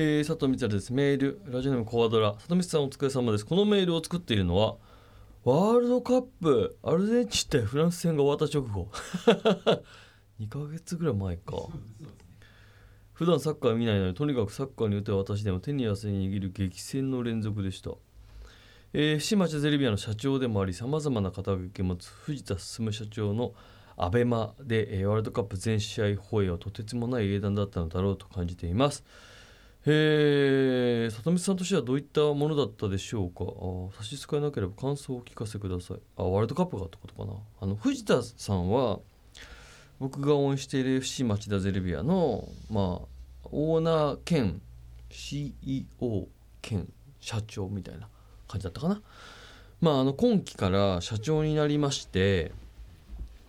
えー、佐藤光ですメールラジオネームコアドラ。佐藤光さんお疲れ様です。このメールを作っているのはワールドカップアルゼンチン対フランス戦が終わった直後。2ヶ月ぐらい前か。普段サッカー見ないのにとにかくサッカーに打て私でも手に汗握る激戦の連続でした。えー、伏町ゼルビアの社長でもありさまざまな肩書きを持つ藤田進社長のアベマで、えー、ワールドカップ全試合放映はとてつもない英断だったのだろうと感じています。え、里見さんとしてはどういったものだったでしょうか？差し支えなければ感想をお聞かせください。あワールドカップがってことかな？あの藤田さんは僕が応援している FC 町田ゼルビアのまあオーナー兼 CEO 兼社長みたいな感じだったかな？まああの今期から社長になりまして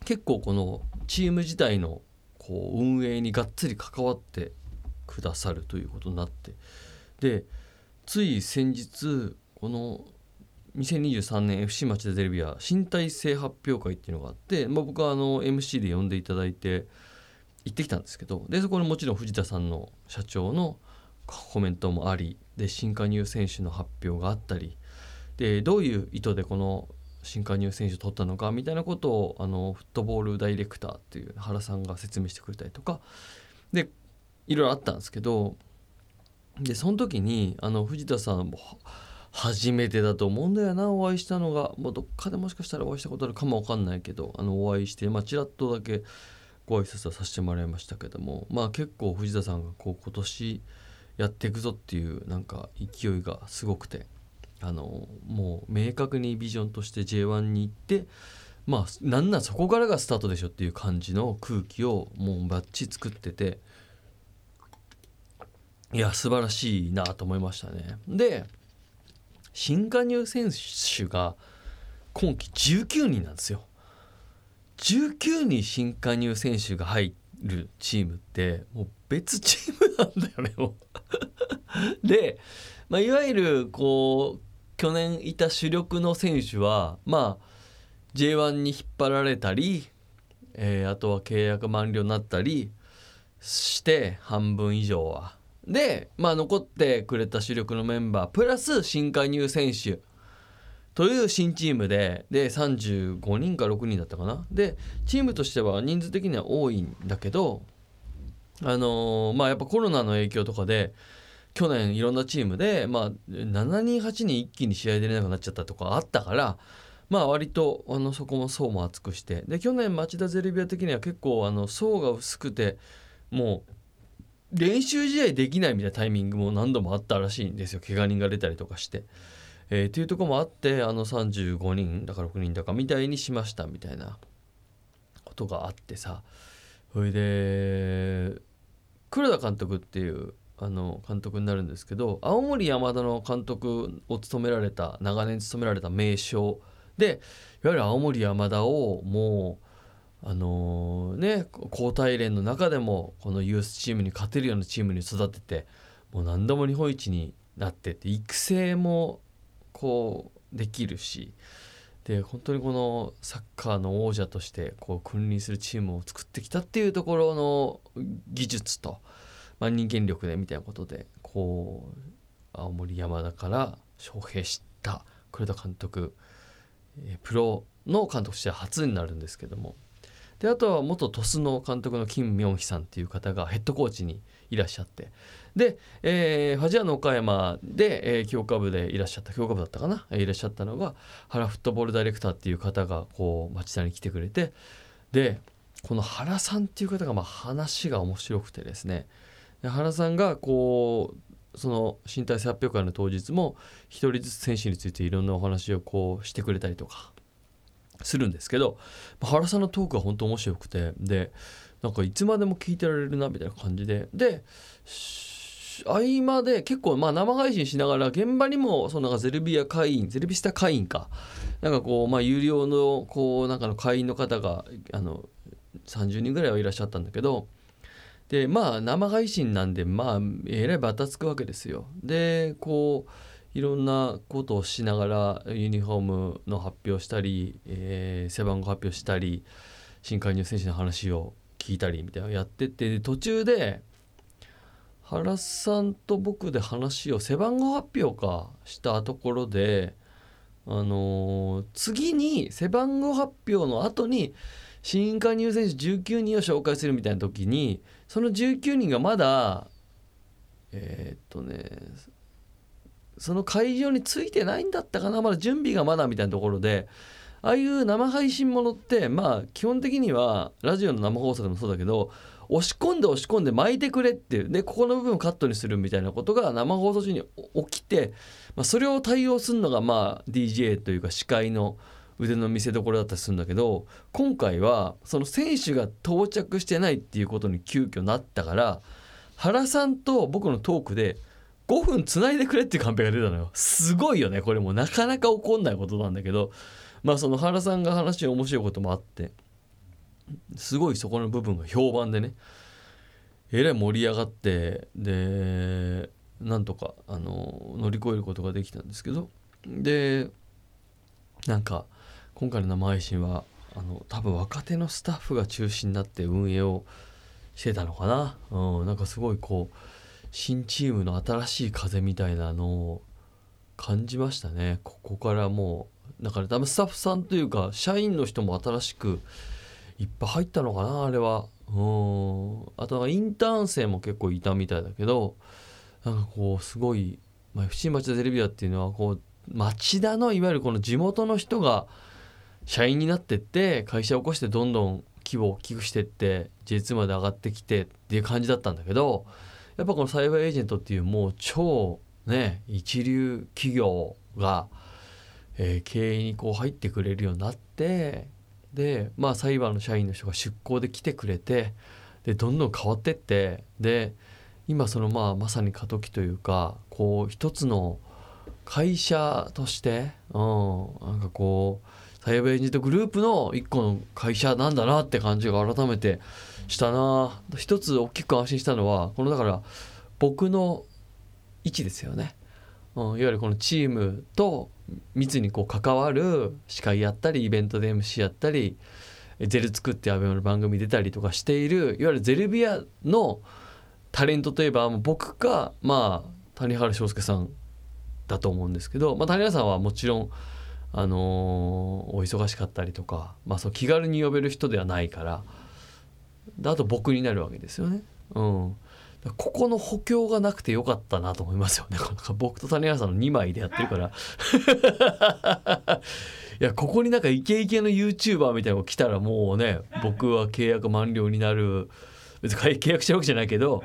結構このチーム自体のこう運営にがっつり関わってくださるということになって。でつい先日この2023年 FC 町田ゼルビア新体制発表会っていうのがあって、まあ、僕はあの MC で呼んでいただいて行ってきたんですけどでそこにもちろん藤田さんの社長のコメントもありで新加入選手の発表があったりでどういう意図でこの新加入選手を取ったのかみたいなことをあのフットボールダイレクターっていう原さんが説明してくれたりとかでいろいろあったんですけどでその時にあの藤田さんも初めてだと思うんだよなお会いしたのが。もうどっかでもしかしたらお会いしたことあるかも分かんないけどあのお会いしてまあちらっとだけご挨拶はさせてもらいましたけどもまあ結構藤田さんがこう今年やっていくぞっていうなんか勢いがすごくてあのもう明確にビジョンとして J1 に行ってまあなんなんそこからがスタートでしょっていう感じの空気をもうバッチ作ってていや素晴らしいなと思いましたね。で新加入選手が今季19人なんですよ。19人新加入選手が入るチームってもう別チームなんだよねもう で、まあ、いわゆるこう去年いた主力の選手はまあ J1 に引っ張られたり、えー、あとは契約満了になったりして半分以上はで、まあ、残ってくれた主力のメンバープラス新加入選手。という新チームでで35人か6人だったかな。でチームとしては人数的には多いんだけどあのー、まあやっぱコロナの影響とかで去年いろんなチームで、まあ、7人8人一気に試合出れなくなっちゃったとかあったからまあ割とあのそこも層も厚くして。で去年町田ゼルビア的には結構あの層が薄くてもう練習試合できないみたいなタイミングも何度もあったらしいんですよ怪我人が出たりとかして。えー、っていうとこもあってあの35人だから6人だかみたいにしましたみたいなことがあってさそれで黒田監督っていうあの監督になるんですけど青森山田の監督を務められた長年務められた名将でいわゆる青森山田をもうあのー、ね高体連の中でもこのユースチームに勝てるようなチームに育ててもう何度も日本一になってって育成もこうできるしで本当にこのサッカーの王者としてこう君臨するチームを作ってきたっていうところの技術と、まあ、人間力でみたいなことでこう青森山田から招聘した黒田監督プロの監督として初になるんですけどもであとは元鳥栖の監督の金明熙さんっていう方がヘッドコーチにいらっしゃって。で、えー、ファジアの岡山で、えー、強化部でいらっしゃった強化部だったかな、いらっしゃったのが原フットボールダイレクターっていう方がこう町田に来てくれて。でこの原さんっていう方がまあ話が面白くてですね。原さんがこうその身体性発表会の当日も一人ずつ選手についていろんなお話をこうしてくれたりとか。するんですけど原さんのトークが本当面白くてでなんかいつまでも聞いてられるなみたいな感じでで合間で結構まあ生配信しながら現場にもそのなんかゼルビア会員ゼルビスタ会員かなんかこうまあ有料のこうなんかの会員の方があの30人ぐらいはいらっしゃったんだけどでまあ生配信なんでまあえらいバタつくわけですよ。でこういろんなことをしながらユニフォームの発表したり、えー、背番号発表したり新加入選手の話を聞いたりみたいなのをやってて途中で原さんと僕で話を背番号発表かしたところであのー次に背番号発表の後に新加入選手19人を紹介するみたいな時にその19人がまだえーっとねその会場についてないんだったかなまだ準備がまだみたいなところでああいう生配信ものってまあ基本的にはラジオの生放送でもそうだけど押し込んで押し込んで巻いてくれっていうでここの部分をカットにするみたいなことが生放送中に起きて、まあ、それを対応するのがまあ DJ というか司会の腕の見せ所だったりするんだけど今回はその選手が到着してないっていうことに急遽なったから原さんと僕のトークで5分つないでくれっていうカンペが出たのよ。すごいよねこれ。もなかなか起こんないことなんだけど。まあその原さんが話して面白いこともあって。すごいそこの部分が評判でね。えらい盛り上がってでなんとかあの乗り越えることができたんですけど。でなんか今回の生配信はあの多分若手のスタッフが中心になって運営をしてたのかな、うん、なんかすごいこう新チームの新しい風みたいなのを感じましたね。ここからもうだから多分スタッフさんというか社員の人も新しくいっぱい入ったのかなあれは。うん。あとはインターン生も結構いたみたいだけどなんかこうすごい、まあ、FC 町田テレビアっていうのはこう町田のいわゆるこの地元の人が社員になってって会社を起こしてどんどん規模を大きくしてって J2 まで上がってきてっていう感じだったんだけどやっぱこのサイバーエージェントっていうもう超ね一流企業が、えー経営にこう入ってくれるようになってでまあサイバーの社員の人が出向で来てくれてでどんどん変わってってで今そのまあまさに過渡期というかこう一つの会社として、うん、なんかこうサイバーエージェントグループの一個の会社なんだなって感じが改めてしたな。一つ大きく安心したのはこのだから僕の位置ですよね、うん、いわゆるこのチームと密にこう関わる司会やったりイベントで MC やったりゼル作ってアベマの番組出たりとかしているいわゆるゼルビアのタレントといえば僕かまあ谷原章介さんだと思うんですけど、まあ、谷原さんはもちろん、あのーお忙しかったりとか、まあ、そう気軽に呼べる人ではないからあと僕になるわけですよね。うん、ここの補強がなくてよかったなと思いますよね。僕と谷原さんの2枚でやってるから。いやここになんかイケイケの YouTuber みたいなのが来たらもうね僕は契約満了になる別に契約してるわけじゃないけど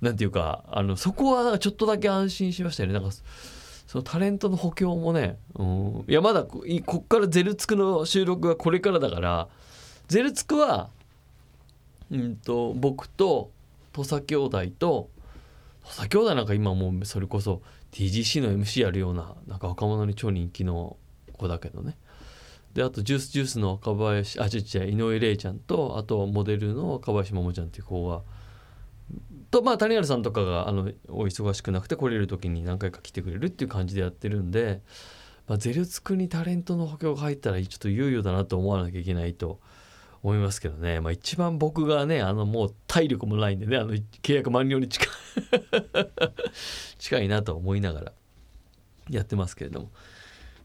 なんていうかあのそこはなんかちょっとだけ安心しましたよね。なんかそのタレントの補強もね、うん、いやまだここっからゼルツクの収録がこれからだからゼルツクは、うん、と僕と土佐兄弟と土佐兄弟なんか今もうそれこそ TGC の MC やるようななんか若者に超人気の子だけどね。であとジュースジュースの若林あ違う違う井上玲ちゃんとあとモデルの若林桃ちゃんっていう子がとまあ谷原さんとかがあのお忙しくなくて来れる時に何回か来てくれるっていう感じでやってるんで、まあ、ゼルツクにタレントの補強が入ったらちょっと猶予だなと思わなきゃいけないと思いますけどね、まあ、一番僕がねあのもう体力もないんでねあの契約満了に近い。近いなと思いながらやってますけれども。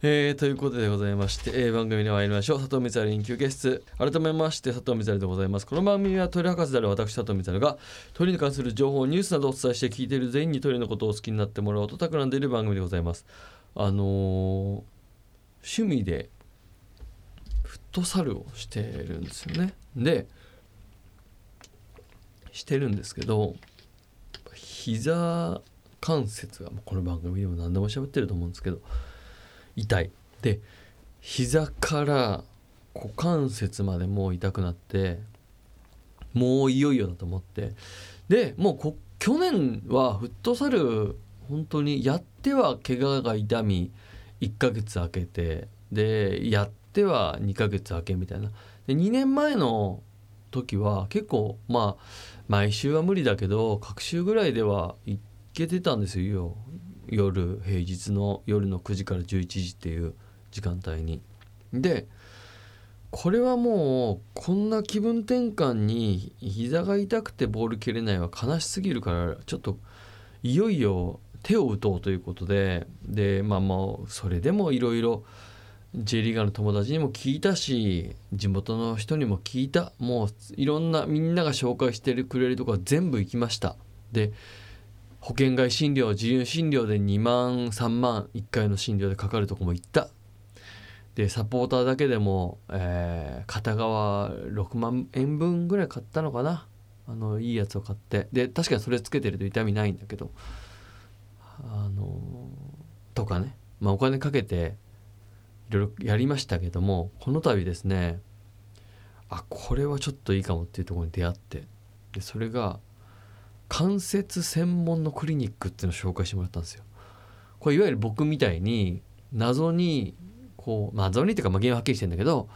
えーということでございまして、えー番組に参りましょう。佐藤光臨休ゲ室。改めまして佐藤光でございます。この番組は鳥博士である私佐藤光が鳥に関する情報ニュースなどをお伝えして聞いている全員に鳥のことを好きになってもらおうと企んでいる番組でございます。あのー趣味でトサルをしてるんですよね。でしてるんですけど膝関節がこの番組でも何でも喋ってると思うんですけど痛い。で膝から股関節までもう痛くなってもういよいよだと思って。でもうこ去年はフットサル本当にやっては怪我が痛み1ヶ月空けてでやっては2ヶ月空けみたいな。で2年前の時は結構まあ毎週は無理だけど各週ぐらいでは行けてたんですよ。夜平日の夜の9時から11時っていう時間帯に。でこれはもうこんな気分転換に膝が痛くてボール蹴れないは悲しすぎるからちょっといよいよ手を打とうということで。でまあもうそれでもいろいろ J リーガーの友達にも聞いたし地元の人にも聞いた。もういろんなみんなが紹介してくれるところ全部行きました。で保険外診療自由診療で2万3万1回の診療でかかるとこも行った。でサポーターだけでも、えー、片側6万円分ぐらい買ったのかな。あのいいやつを買って。で確かにそれつけてると痛みないんだけどあのとかね、まあ、お金かけていろいろやりましたけどもこの度ですねあこれはちょっといいかもっていうところに出会ってでそれが関節専門のクリニックっていうのを紹介してもらったんですよ。これいわゆる僕みたいに謎にこう、まあ、謎にっていうか、原因ははっきりしてるんだけど、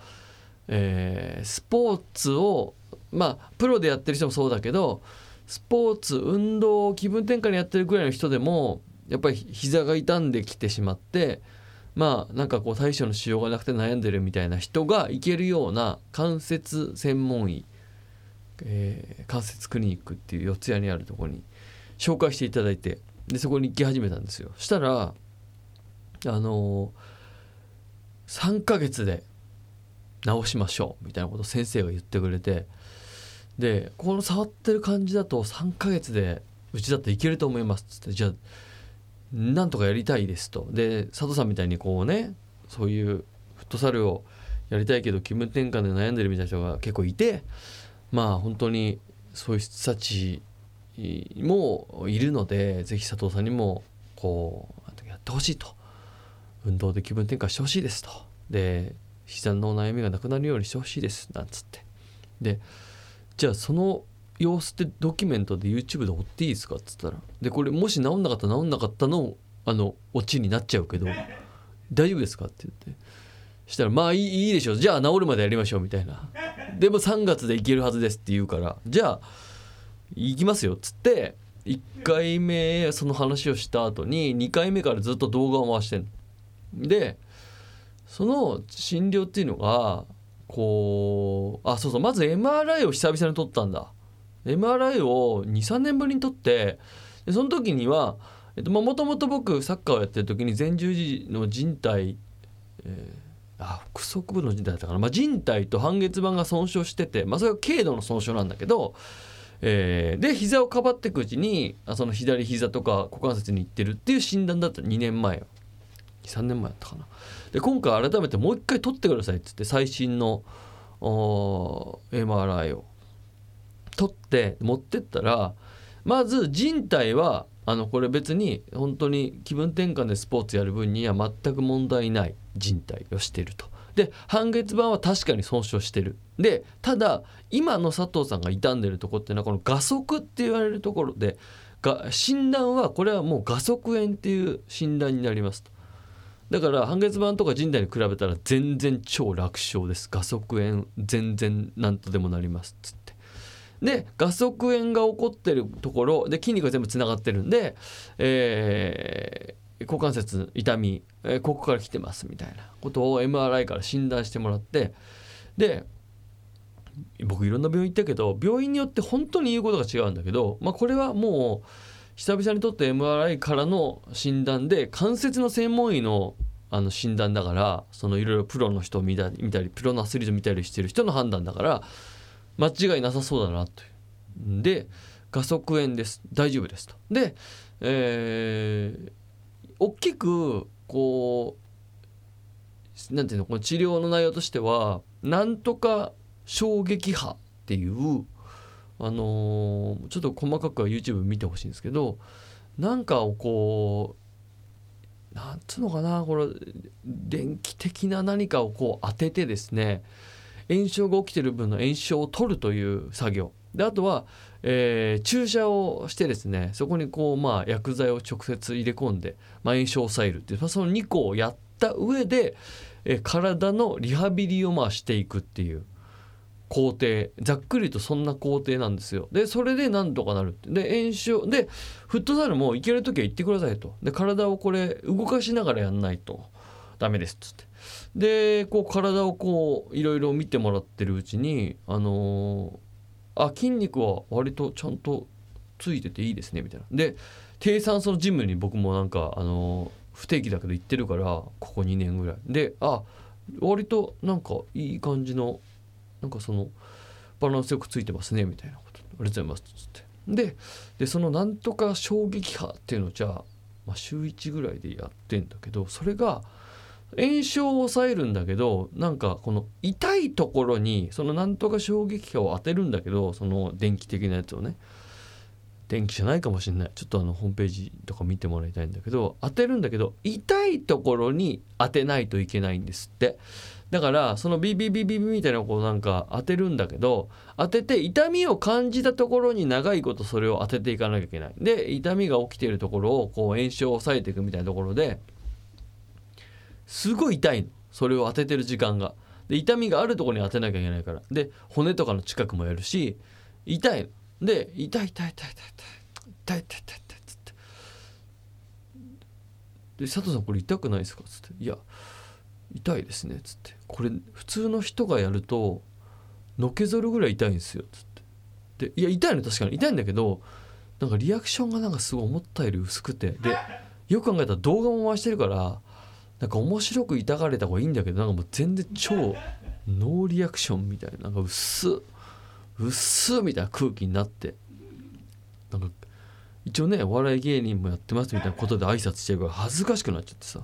えー、スポーツをまあプロでやってる人もそうだけどスポーツ運動を気分転換にやってるぐらいの人でもやっぱり膝が痛んできてしまってまあなんかこう対処のしようがなくて悩んでるみたいな人が行けるような関節専門医えー、関節クリニックっていう四谷にあるとこに紹介していただいてでそこに行き始めたんですよ。したらあのー、3ヶ月で治しましょうみたいなことを先生が言ってくれてでこの触ってる感じだと3ヶ月でうちだっていけると思いますっつってじゃあなんとかやりたいですと。で佐藤さんみたいにこうねそういうフットサルをやりたいけど気分転換で悩んでるみたいな人が結構いてまあ本当にそういう人たちもいるのでぜひ佐藤さんにもこうやってほしいと。運動で気分転換してほしいですと。で膝の悩みがなくなるようにしてほしいです。なんつって。でじゃあその様子ってドキュメントで YouTube で追っていいですかっつったらでこれもし治んなかったら治んなかったのあのオチになっちゃうけど大丈夫ですかって言って。したらまあいいいいでしょう。じゃあ治るまでやりましょうみたいな。でも3月で行けるはずですって言うからじゃあ行きますよっつって1回目その話をした後に2回目からずっと動画を回してん。でその診療っていうのがこうあそうそうまず MRI を久々に撮ったんだ。MRI を23年ぶりに撮ってでその時にはもともと僕サッカーをやってる時に前十字の靭帯、えーあ腹側部の靭帯だったかな、まあ、靭帯と半月板が損傷してて、まあ、それは軽度の損傷なんだけど、えー、で膝をかばっていくうちにあその左膝とか股関節にいってるっていう診断だった。2年前23年前だったかな。で今回改めてもう一回取ってくださいっつって最新の MRI を。取って持ってったらまず人体はあのこれ別に本当に気分転換でスポーツやる分には全く問題ない人体をしてると。で半月板は確かに損傷してる。でただ今の佐藤さんが傷んでるとこっていうのはこの画足って言われるところでが診断はこれはもう画足炎っていう診断になりますと。だから半月板とか人体に比べたら全然超楽勝です。画足炎全然なんとでもなりますっつって。で画足炎が起こってるところで筋肉が全部つながってるんで、えー、股関節痛み、えー、ここから来てますみたいなことを MRI から診断してもらってで僕いろんな病院行ったけど病院によって本当に言うことが違うんだけど、まあ、これはもう久々にとって MRI からの診断で関節の専門医のあの診断だからそのいろいろプロの人を見たり見たりプロのアスリート見たりしてる人の判断だから間違いなさそうだなという。で画側炎です。大丈夫ですと。で、えー、大きくこうなんていうのこの治療の内容としてはなんとか衝撃波っていうあのー、ちょっと細かくは YouTube 見てほしいんですけどなんかをこうなんつうのかなこれ電気的な何かをこう当ててですね炎症が起きてる分の炎症を取るという作業。であとは、えー、注射をしてですねそこにこう、まあ、薬剤を直接入れ込んで、まあ、炎症を抑えるっていう、まあ、その2個をやった上で、えー、体のリハビリをまあしていくっていう工程。ざっくりとそんな工程なんですよ。でそれでなんとかなるで炎症でフットサルも行ける時は行ってくださいと。で体をこれ動かしながらやんないと。ダメですっつって。でこう体をこういろいろ見てもらってるうちにあのー、あ筋肉は割とちゃんとついてていいですねみたいな。で低酸素のジムに僕もなんかあの不定期だけど行ってるからここ2年ぐらい。であ割となんかいい感じのなんかそのバランスよくついてますねみたいなこと。ありがとうございますっつって。ででそのなんとか衝撃波っていうのをじゃあ、まあ、週1ぐらいでやってんだけどそれが炎症を抑えるんだけどなんかこの痛いところにそのなんとか衝撃波を当てるんだけどその電気的なやつをね。電気じゃないかもしれない。ちょっとあのホームページとか見てもらいたいんだけど当てるんだけど痛いところに当てないといけないんですって。だからそのビビビビビみたいなこうなんか当てるんだけど当てて痛みを感じたところに長いことそれを当てていかなきゃいけない。で痛みが起きているところをこう炎症を抑えていくみたいなところですごい痛いの。それを当ててる時間が。で痛みがあるところに当てなきゃいけないから。で骨とかの近くもやるし痛いで痛い痛い痛い痛い痛い。痛い痛い痛い痛いっつって。で佐藤さんこれ痛くないですか？つって。いや痛いですね。つって。これ普通の人がやるとのけぞるぐらい痛いんですよ。つって。でいや痛いの確かに。痛いんだけどなんかリアクションがなんかすごい思ったより薄くて。でよく考えたら動画も回してるからなんか面白く痛がれた方がいいんだけどなんかもう全然超ノーリアクションみたいななんか薄っ薄っみたいな空気になってなんか一応ねお笑い芸人もやってますみたいなことで挨拶してるから恥ずかしくなっちゃってさ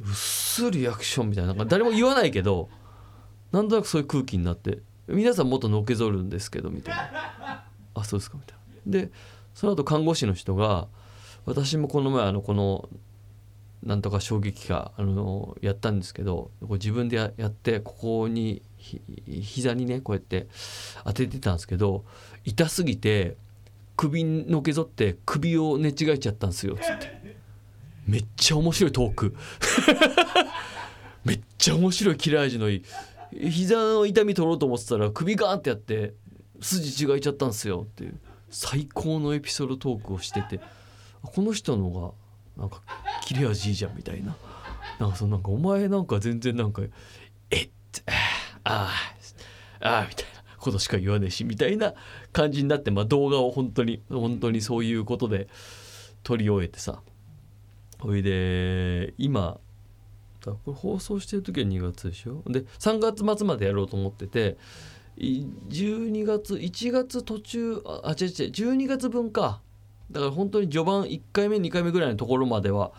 薄リアクションみたいななんか誰も言わないけどなんとなくそういう空気になって皆さんもっとのけぞるんですけどみたいな。あそうですかみたいな。でその後看護師の人が私もこの前あのこのなんとか衝撃波あのやったんですけど自分でやってここにひ膝にねこうやって当ててたんですけど痛すぎて首のけぞって首を寝違えちゃったんですよ。つって。めっちゃ面白いトーク。めっちゃ面白い切れ味のいい。膝の痛み取ろうと思ってたら首ガーンってやって筋違えちゃったんですよ。っていう最高のエピソードトークをしててこの人のがなんか切れ味いいじゃんみたいな。なんかそのなんかお前なんか全然なんか「えっああああ」みたいなことしか言わねえしみたいな感じになって、まあ、動画を本当に本当にそういうことで撮り終えてさ。ほいで今これ放送してる時は2月でしょ？で3月末までやろうと思ってて12月1月途中ああ違う違う12月分か。だから本当に序盤1回目2回目ぐらいのところまでは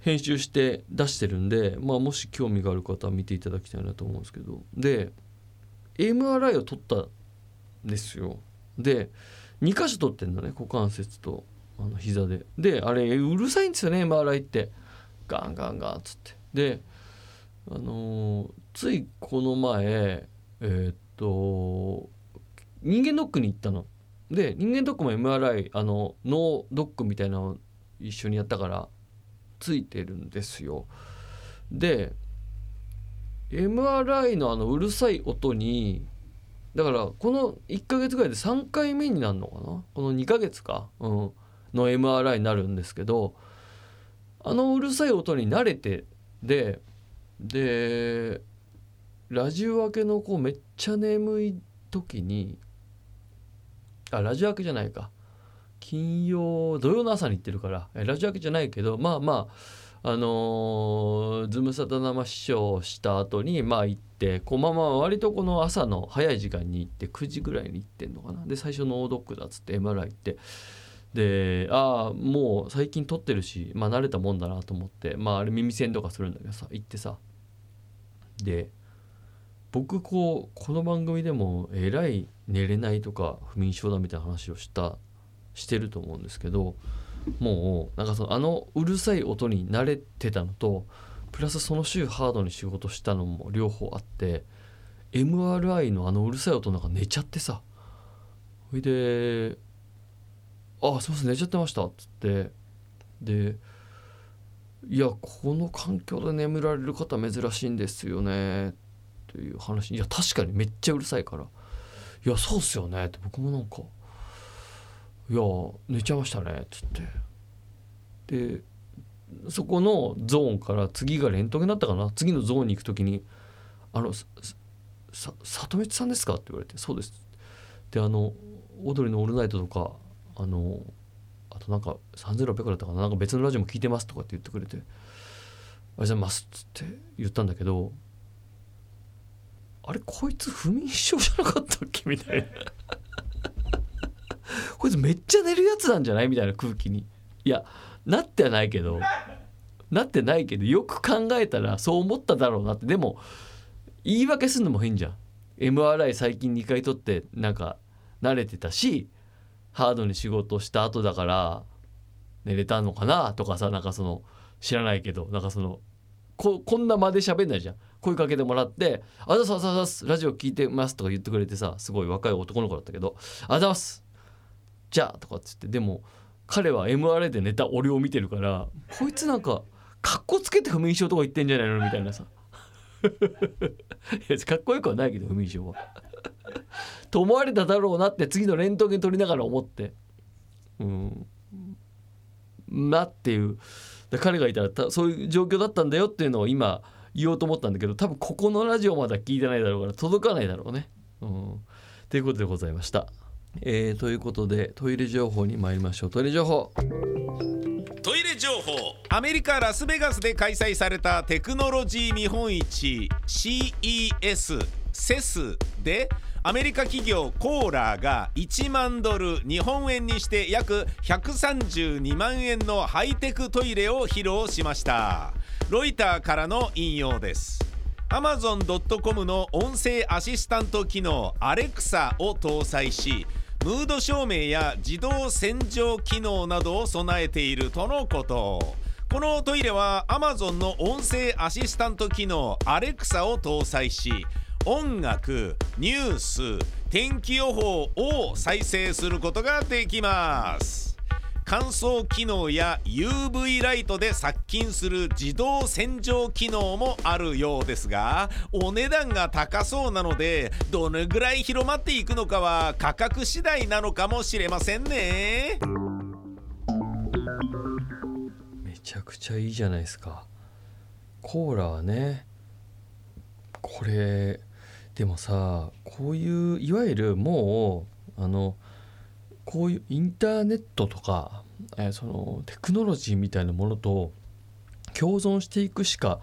編集して出してるんで、まあ、もし興味がある方は見ていただきたいなと思うんですけど。で MRI を取ったんですよ。で2箇所取ってんのね股関節とあの膝で。であれうるさいんですよね MRI って。ガンガンガンっつって。であのー、ついこの前えー、っと人間ドックに行ったの。で人間ドックも MRI あの脳ドックみたいなのを一緒にやったからついてるんですよ。で MRI のあのうるさい音にだからこの1ヶ月ぐらいで3回目になるのかな？この2ヶ月か、うん、の MRI になるんですけどあのうるさい音に慣れてででラジオ明けのこうめっちゃ眠い時にあラジオ明けじゃないか。金曜土曜の朝に行ってるから。ラジオ明けじゃないけどまあまああのー、ズムサタ生視聴した後にまあ行ってこうまあまあ割とこの朝の早い時間に行って9時ぐらいに行ってんのかな。で最初ノードックだっつって MRI 行って。でああもう最近撮ってるしまあ慣れたもんだなと思ってまああれ耳栓とかするんだけどさ行ってさ。で僕こうこの番組でもえらい寝れないとか不眠症だみたいな話をしたしてると思うんですけどもうなんかそのあのうるさい音に慣れてたのとプラスその週ハードに仕事したのも両方あって MRI のあのうるさい音なんか寝ちゃってさそれであすいません寝ちゃってました」っつってで「いやこの環境で眠られる方珍しいんですよね」っていう話いや確かにめっちゃうるさいから「いやそうっすよね」って僕もなんか「いや寝ちゃいましたね」っつって。でそこのゾーンから次がレントゲンだったかな。次のゾーンに行く時に「あのさ里光さんですか?」って言われて「そうです」であの「オードリーのオールナイト」とかあのあととなんか3600だったかな。なんか別のラジオも聞いてますとかって言ってくれて「ありがとうございます」っつって言ったんだけどあれこいつ不眠症じゃなかったっけ？みたいな。こいつめっちゃ寝るやつなんじゃない？みたいな空気に。いやなってはないけど。なってないけどよく考えたらそう思っただろうなって。でも言い訳するのも変じゃん。MRI 最近2回取ってなんか慣れてたしハードに仕事した後だから寝れたのかな？とかさなんかその知らないけどなんかそのここんな間で喋んないじゃん。声かけてもらって「あざすあざすあざラジオ聞いてます」とか言ってくれてさすごい若い男の子だったけど「あざすじゃあ」とかっつってでも彼は MRI で寝た俺を見てるからこいつなんかかっこつけて不眠症とか言ってんじゃないのみたいなさ。いやかっこよくはないけど不眠症は。と思われただろうなって次のレントゲン取りながら思って。うん。なっていう。で彼がいたらたそういう状況だったんだよっていうのを今言おうと思ったんだけど多分ここのラジオまだ聞いてないだろうから届かないだろうね。うん、ということでございました。えー、ということでトイレ情報に参りましょうトイレ情報トイレ情報アメリカ・ラスベガスで開催されたテクノロジー見本市 CES セスでアメリカ企業コーラーが1万ドル日本円にして約132万円のハイテクトイレを披露しました。ロイターからの引用です。Amazon.com の音声アシスタント機能アレクサを搭載しムード照明や自動洗浄機能などを備えているとのこと。このトイレは Amazon の音声アシスタント機能アレクサを搭載し音楽ニュース天気予報を再生することができます。乾燥機能や UV ライトで殺菌する自動洗浄機能もあるようですがお値段が高そうなのでどのぐらい広まっていくのかは価格次第なのかもしれませんね。めちゃくちゃいいじゃないですか。コーラはねこれでもさこういういわゆるもうあのこういうインターネットとか、えー、そのテクノロジーみたいなものと共存していくしか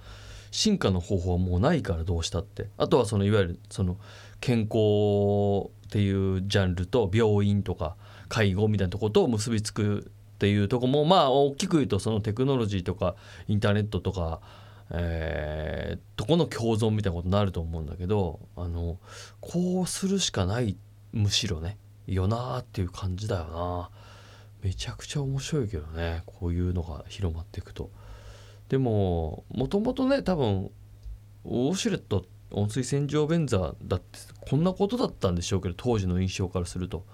進化の方法はもうないからどうしたって。あとはそのいわゆるその健康っていうジャンルと病院とか介護みたいなとこと結びつくっていうとこもまあ大きく言うとそのテクノロジーとかインターネットとかえー、とこの共存みたいなことになると思うんだけどあのこうするしかないむしろねよなーっていう感じだよな。めちゃくちゃ面白いけどねこういうのが広まっていくと。でももともとね多分ウォシュレット温水洗浄便座だってこんなことだったんでしょうけど当時の印象からすると。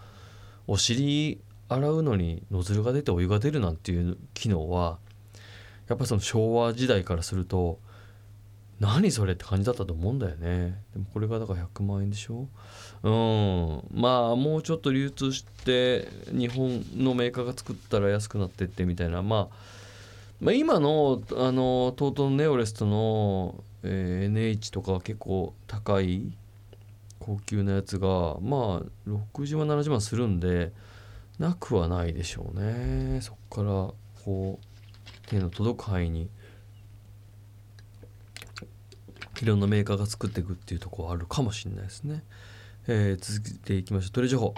お尻洗うのにノズルが出てお湯が出るなんていう機能はやっぱその昭和時代からすると何それって感じだったと思うんだよね。でもこれがだから100万円でしょ？うん。まあもうちょっと流通して日本のメーカーが作ったら安くなってってみたいな、まあ、まあ今のあの TOTO のネオレストの、えー、NH とか結構高い高級なやつがまあ60万70万するんでなくはないでしょうね。そっからこう手の届く範囲にいろんなメーカーが作っていくっていうとこあるかもしれないですね、えー、続けていきましょう。トイレ情報。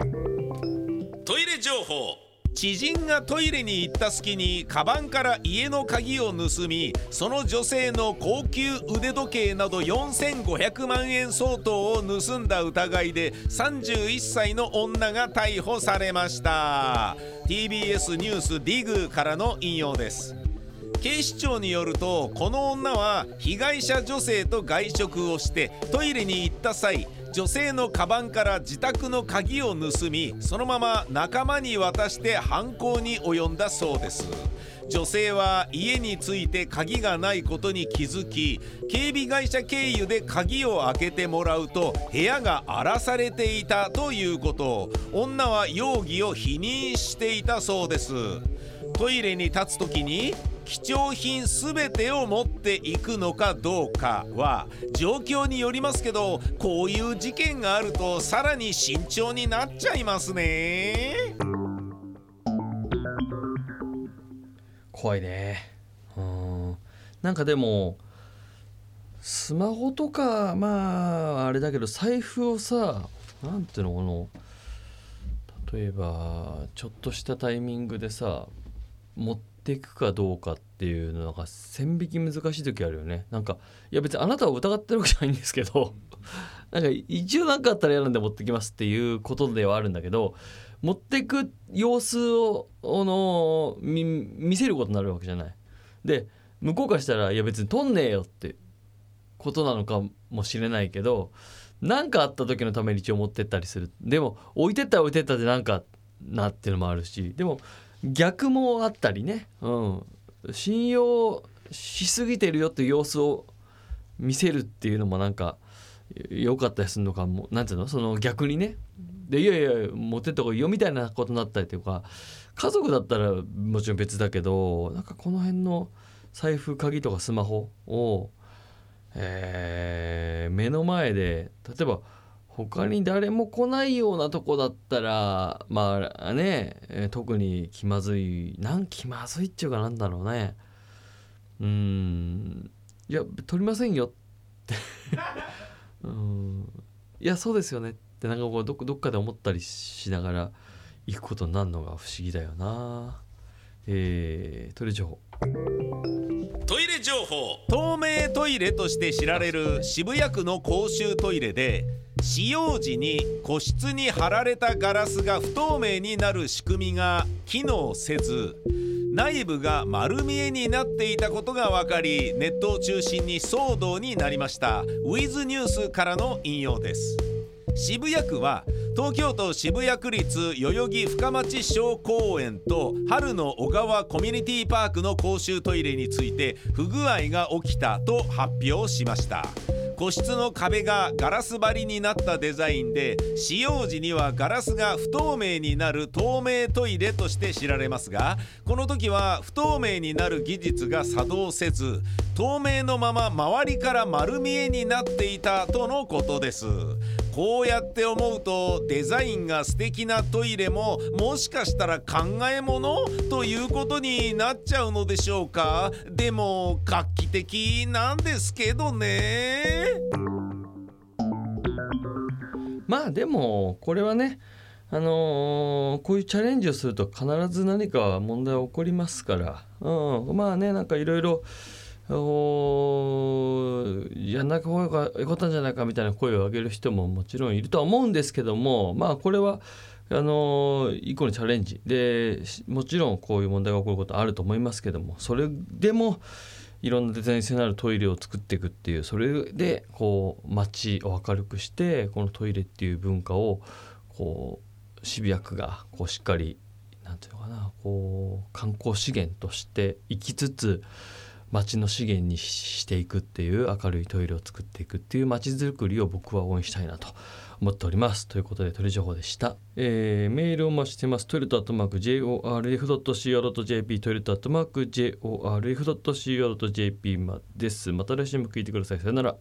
トイレ情報。知人がトイレに行った隙にカバンから家の鍵を盗みその女性の高級腕時計など4500万円相当を盗んだ疑いで31歳の女が逮捕されました。TBS ニュースディグからの引用です。警視庁によるとこの女は被害者女性と外食をしてトイレに行った際女性のカバンから自宅の鍵を盗みそのまま仲間に渡して犯行に及んだそうです。女性は家に着いて鍵がないことに気づき警備会社経由で鍵を開けてもらうと部屋が荒らされていたということ。女は容疑を否認していたそうです。トイレに立つ時に貴重品全てを持っていくのかどうかは状況によりますけどこういう事件があるとさらに慎重になっちゃいますね。怖いね。うん。なんかでもスマホとかまああれだけど財布をさなんていうのこの例えばちょっとしたタイミングでさ持っていくかどうかっていうのが線引き難しい時あるよね。なんかいや別にあなたを疑ってるわけじゃないんですけどなんか一応何かあったら嫌なんで持ってきますっていうことではあるんだけど持っていく様子をあの見せることになるわけじゃない。で向こうからしたらいや別に取んねえよってことなのかもしれないけど何かあった時のために一応持ってったりする。でも置いてったら置いてったで何かなっていうのもあるしでも逆もあったりね、うん、信用しすぎてるよって様子を見せるっていうのもなんか良かったりするのかも。なんていうの？その逆にね。でいやいや持ってった方がいいよみたいなことになったりというか。家族だったらもちろん別だけどなんかこの辺の財布鍵とかスマホを、えー、目の前で例えば他に誰も来ないようなとこだったらまあね、えー、特に気まずいなん気まずいっていうかなんだろうね。うん。いや取りませんよって。うん。いやそうですよねってなんかこうどどっかで思ったりしながら行くことになるのが不思議だよな。えー、トイレ情報。トイレ情報。透明トイレとして知られる渋谷区の公衆トイレで使用時に個室に貼られたガラスが不透明になる仕組みが機能せず内部が丸見えになっていたことが分かりネットを中心に騒動になりました。ウィズニュースからの引用です。渋谷区は東京都渋谷区立代々木深町小公園と春の小川コミュニティパークの公衆トイレについて不具合が起きたと発表しました。個室の壁がガラス張りになったデザインで使用時にはガラスが不透明になる透明トイレとして知られますがこの時は不透明になる技術が作動せず透明のまま周りから丸見えになっていたとのことです。こうやって思うとデザインが素敵なトイレももしかしたら考え物？ということになっちゃうのでしょうか？でも画期的なんですけどね。まあでもこれはねあのー、こういうチャレンジをすると必ず何か問題は起こりますから、うん、まあねなんかいろいろやんなく方がよかったんじゃないかみたいな声を上げる人ももちろんいるとは思うんですけどもまあこれはあの一個のチャレンジ。でもちろんこういう問題が起こることあると思いますけどもそれでもいろんなデザイン性のあるトイレを作っていくっていうそれでこう街を明るくしてこのトイレっていう文化をこう渋谷区がこうしっかりなんていうのかなこう観光資源として生きつつ町の資源にしていくっていう明るいトイレを作っていくっていう町づくりを僕は応援したいなと思っております。ということでトイレ情報でした、えー、メールお待ちしてます。トイレットアットマーク JORF.CO.JP トイレットアットマーク JORF.CO.JP まですまた来週も聞いてくださいさよなら